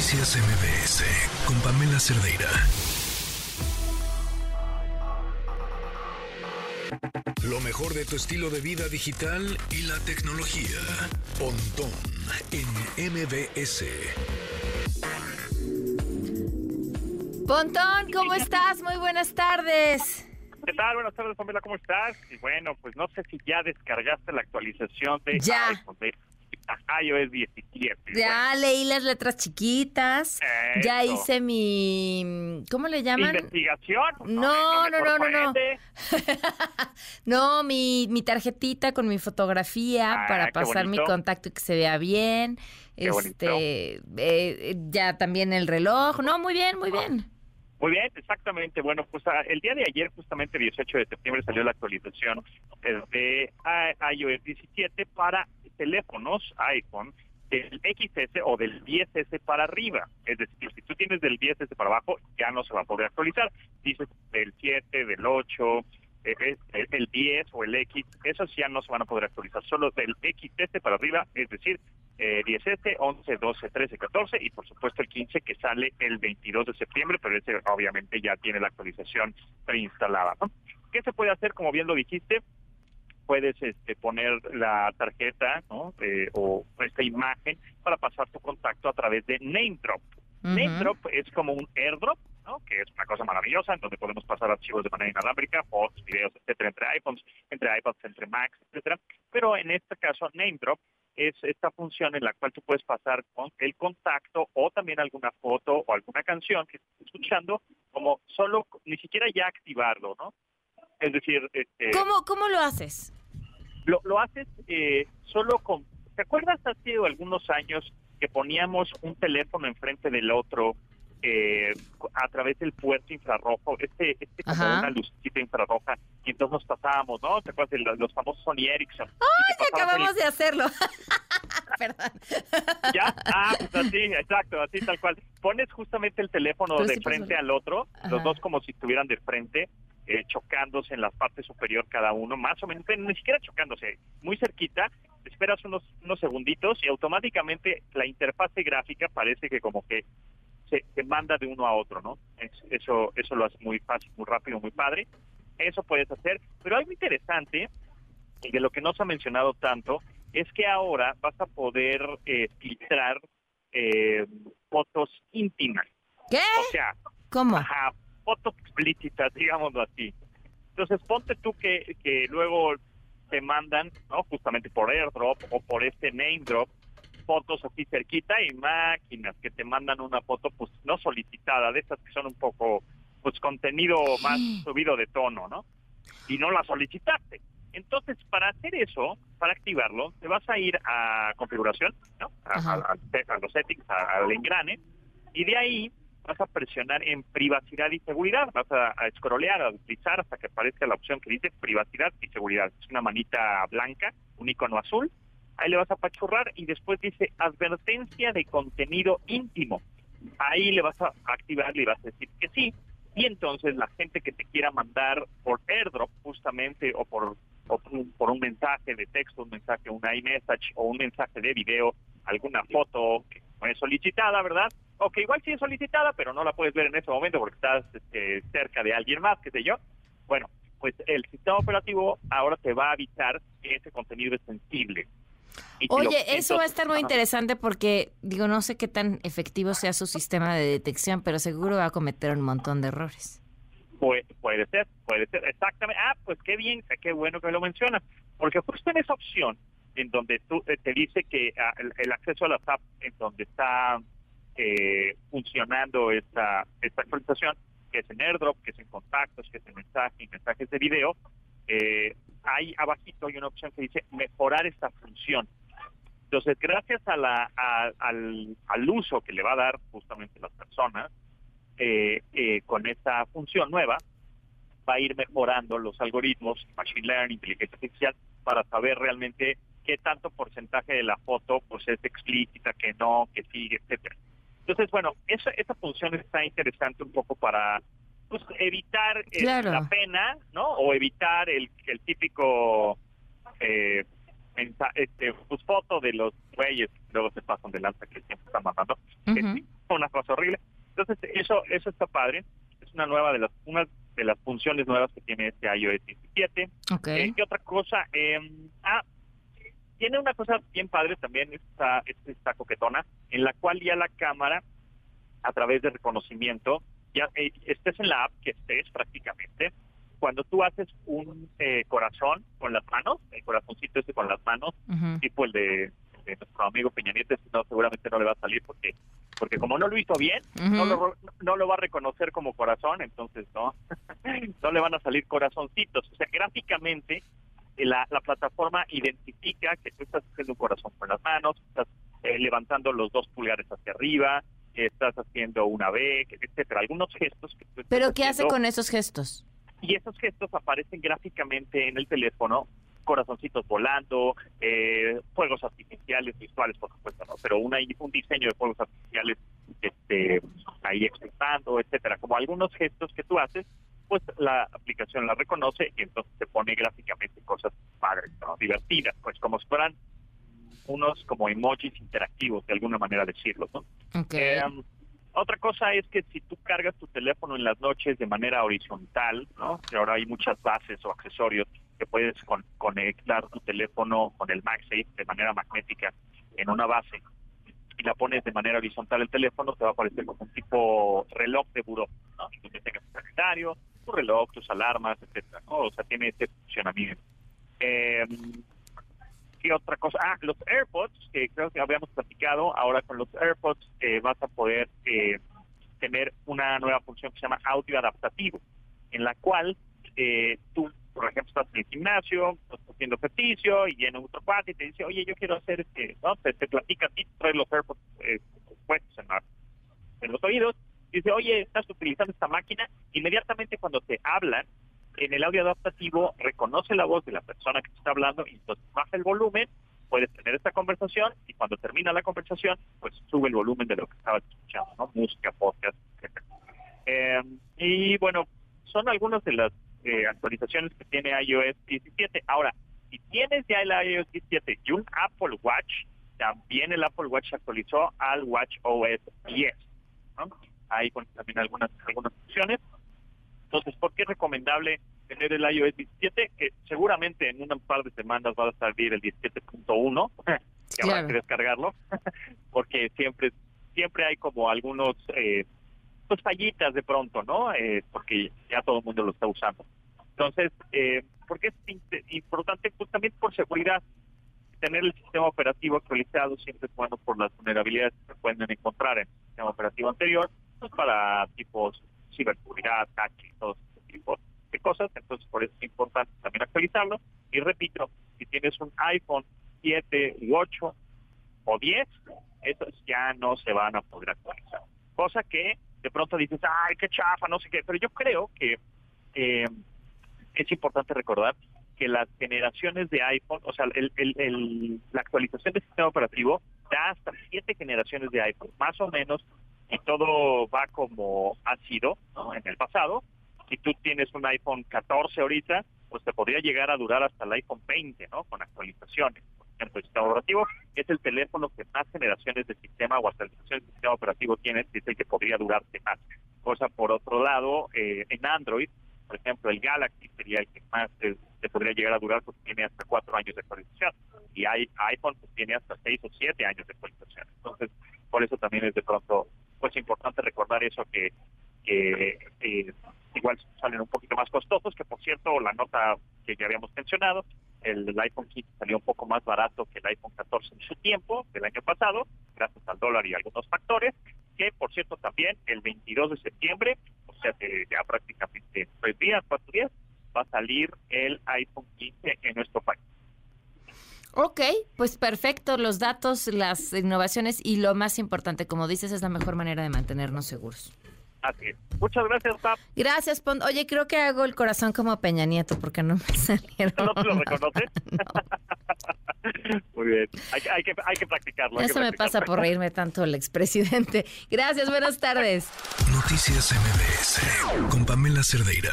Noticias MBS con Pamela Cerdeira. Lo mejor de tu estilo de vida digital y la tecnología. Pontón en MBS. Pontón, ¿cómo estás? Muy buenas tardes. ¿Qué tal? Buenas tardes, Pamela, ¿cómo estás? Y bueno, pues no sé si ya descargaste la actualización de Ya. iPhone, iOS 17. Ya leí las letras chiquitas. Ya hice mi. ¿Cómo le llaman? ¿Investigación? No, no, no, no, no. No, mi, mi tarjetita con mi fotografía Ah, para pasar mi contacto y que se vea bien. Qué este, eh, ya también el reloj. No, muy bien, muy bien. Muy bien, exactamente. Bueno, pues ah, el día de ayer, justamente 18 de septiembre, salió la actualización eh, de i- iOS 17 para teléfonos iPhone del XS o del 10S para arriba. Es decir, si tú tienes del 10S para abajo, ya no se va a poder actualizar. Dices del 7, del 8, eh, eh, el, el 10 o el X, esos ya no se van a poder actualizar. Solo del XS para arriba, es decir, eh, 10S, 11, 12, 13, 14 y por supuesto el 15 que sale el 22 de septiembre, pero ese obviamente ya tiene la actualización preinstalada. ¿no? ¿Qué se puede hacer? Como bien lo dijiste, puedes este, poner la tarjeta ¿no? Eh, o esta imagen para pasar tu contacto a través de NameDrop. Ujú. NameDrop es como un airdrop, ¿no? que es una cosa maravillosa, en donde podemos pasar archivos de manera inalámbrica, fotos, videos, etcétera, entre iPhones, entre iPads, entre Macs, etcétera. Pero en este caso, NameDrop es esta función en la cual tú puedes pasar con el contacto o también alguna foto o alguna canción que estés escuchando, como solo, ni siquiera ya activarlo, ¿no? Es decir, este, ¿Cómo, ¿Cómo lo haces? Lo, lo haces eh, solo con... ¿Te acuerdas hace algunos años que poníamos un teléfono enfrente del otro eh, a través del puerto infrarrojo? Este, este como Ajá. una lucecita infrarroja y entonces nos pasábamos, ¿no? ¿Te acuerdas de los, los famosos Sony Ericsson? Ay, el- acabamos de hacerlo. Perdón. ¿Ya? Ah, pues así, exacto, así tal cual. Pones justamente el teléfono Pero de sí pasó. frente al otro, los dos como si estuvieran de frente, eh, chocándose en la parte superior cada uno, más o menos, ni siquiera chocándose, muy cerquita, esperas unos, unos segunditos y automáticamente la interfase gráfica parece que como que se, se manda de uno a otro, ¿no? Es- eso, eso lo hace muy fácil, muy rápido, muy padre. Eso puedes hacer, pero algo interesante y de lo que no se ha mencionado tanto es que ahora vas a poder eh, filtrar eh, fotos íntimas. ¿Qué? O sea, ¿Cómo? ajá, explícitas, digámoslo así. Entonces, ponte tú que, que luego te mandan, ¿no? Justamente por airdrop o por este name drop, fotos así cerquita y máquinas que te mandan una foto, pues no solicitada, de estas que son un poco, pues contenido más subido de tono, ¿no? Y no la solicitaste. Entonces, para hacer eso, para activarlo, te vas a ir a configuración, ¿no? A, los settings, al engrane, y de ahí vas a presionar en privacidad y seguridad, vas a, a scrollear, a deslizar hasta que aparezca la opción que dice privacidad y seguridad. Es una manita blanca, un icono azul, ahí le vas a apachurrar y después dice advertencia de contenido íntimo. Ahí le vas a activar, le vas a decir que sí, y entonces la gente que te quiera mandar por airdrop justamente o por o por un, mensaje de texto, un mensaje, un iMessage o un mensaje de video, alguna foto que no solicitada, ¿verdad? O que igual sí es solicitada, pero no la puedes ver en ese momento porque estás este, cerca de alguien más, qué sé yo. Bueno, pues el sistema operativo ahora te va a avisar que ese contenido es sensible. Lo- Oye, eso va a estar muy interesante porque, digo, no sé qué tan efectivo sea su sistema de detección, pero seguro va a cometer un montón de errores. Puede, puede ser, puede ser, exactamente. Ah, pues qué bien, qué bueno que lo mencionas, porque justo en esa opción, en donde tú eh, te dice que ah, el, el acceso a las apps, en donde está eh, funcionando esta, esta actualización, que es en AirDrop, que es en contactos, que es en mensajes, y mensajes de video, eh, ahí abajito hay una opción que dice mejorar esta función. Entonces, gracias a la, a- al, al uso que le va a dar justamente las personas, eh, eh, con esta función nueva, va a ir mejorando los algoritmos, machine learning, inteligencia artificial, para saber realmente qué tanto porcentaje de la foto pues es explícita, que no, que sí, etcétera. Entonces, bueno, esa, esa función está interesante un poco para pues, evitar eh, Claro. la pena, ¿no? O evitar el, el típico eh, este, pues, foto de los güeyes que luego se pasan de lanza que siempre están que Ujú. sí, no una cosa horrible. Entonces, eso eso está padre. Es una nueva de las una de las funciones nuevas que tiene este iOS 17. Okay. Eh, ¿Qué otra cosa? Eh, ah, tiene una cosa bien padre también, esta, esta coquetona, en la cual ya la cámara, a través de reconocimiento, ya eh, estés en la app que estés prácticamente, cuando tú haces un eh, corazón con las manos, el corazoncito ese con las manos, tipo el de, de nuestro amigo Peña Nieto, no, seguramente no le va a salir porque porque como no lo hizo bien, no, lo, no lo va a reconocer como corazón, entonces no, no le van a salir corazoncitos. O sea, gráficamente la, la plataforma identifica que tú estás haciendo un corazón con las manos, estás eh, levantando los dos pulgares hacia arriba, que estás haciendo una B, etcétera, algunos gestos que tú estás ¿Pero qué hace con esos gestos? y esos gestos aparecen gráficamente en el teléfono, corazoncitos volando, eh, fuegos artificiales visuales, por supuesto, ¿no? Pero una, un diseño de fuegos artificiales este, ahí explotando, etcétera. Como algunos gestos que tú haces, pues la aplicación la reconoce y entonces te pone gráficamente cosas padres, ¿no? divertidas, pues como si fueran unos como emojis interactivos, de alguna manera decirlo, ¿no? Eh, otra cosa es que si tú cargas tu teléfono en las noches de manera horizontal, ¿no? Que ahora hay muchas bases o accesorios que puedes con- conectar tu teléfono con el MagSafe de manera magnética en una base y la pones de manera horizontal el teléfono, te va a aparecer como un tipo reloj de buró, ¿no? Donde tengas tu calendario, tu reloj, tus alarmas, etcétera, ¿no? O sea, tiene este funcionamiento. Eh, ¿Qué otra cosa? Ah, los AirPods, que creo que habíamos platicado, ahora con los AirPods eh, vas a poder eh, tener una nueva función que se llama audio adaptativo, en la cual eh, tú, por ejemplo, estás en el gimnasio, estás haciendo ejercicio y viene otro cuate y te dice, oye, yo quiero hacer, este, ¿no? Te, te platica a ti, traes los AirPods eh, puestos en, en los oídos, dice, oye, estás utilizando esta máquina, inmediatamente cuando te hablan, en el audio adaptativo reconoce la voz de la persona que te está hablando y entonces baja el volumen, puedes tener esta conversación y cuando termina la conversación, pues sube el volumen de lo que estabas escuchando, ¿no? Música, podcast, etc. Eh, y bueno, son algunas de las eh, actualizaciones que tiene iOS 17. Ahora, si tienes ya el iOS 17 y un Apple Watch, también el Apple Watch actualizó al Watch OS 10. ¿no? Ahí con también algunas, algunas funciones. Entonces, ¿por qué es recomendable tener el iOS 17? Que seguramente en un par de semanas va a salir el 17.1, que habrá que descargarlo, porque siempre siempre hay como algunos eh, pues fallitas de pronto, ¿no? Eh, porque ya todo el mundo lo está usando. Entonces, eh, ¿por qué es importante? Pues también por seguridad. Tener el sistema operativo actualizado siempre es bueno por las vulnerabilidades que se pueden encontrar en el sistema operativo anterior, para tipos ciberseguridad, hacking, todo ese tipo de cosas. Entonces, por eso es importante también actualizarlo. Y repito, si tienes un iPhone 7 u 8 o 10, esos ya no se van a poder actualizar. Cosa que de pronto dices, ay, qué chafa, no sé qué. Pero yo creo que eh, es importante recordar que las generaciones de iPhone, o sea, el, el- el- la actualización del sistema operativo da hasta siete generaciones de iPhone, más o menos, y todo va como ha sido en el pasado. Si tú tienes un iPhone 14 ahorita, pues te podría llegar a durar hasta el iPhone 20, ¿no? Con actualizaciones. Por ejemplo, el sistema operativo es el teléfono que más generaciones de sistema o actualizaciones del sistema operativo tiene, es el que podría durarte más. Cosa por otro lado, eh, en Android, por ejemplo, el Galaxy sería el que más te, te podría llegar a durar porque tiene hasta cuatro años de actualización. Y hay iPhone pues, tiene hasta seis o siete años de actualización. Entonces, por eso también es de pronto pues importante recordar eso que, eh, igual salen un poquito más costosos, que por cierto, la nota que ya habíamos mencionado, el, el iPhone 15 salió un poco más barato que el iPhone 14 en su tiempo, del año pasado, gracias al dólar y algunos factores, que por cierto también el 22 de septiembre, o sea, de ya prácticamente tres días, cuatro días, va a salir el iPhone 15 en nuestro país. Ok, pues perfecto, los datos, las innovaciones y lo más importante, como dices, es la mejor manera de mantenernos seguros. Así es. Muchas gracias, Pap. Gracias, Pon. Oye, creo que hago el corazón como Peña Nieto porque no me salieron. ¿No te lo reconoces? Muy bien. Hay, que- hay que, hay que practicarlo. hay que Eso me pasa por reírme tanto el expresidente. Gracias, buenas tardes. Noticias MBS con Pamela Cerdeira.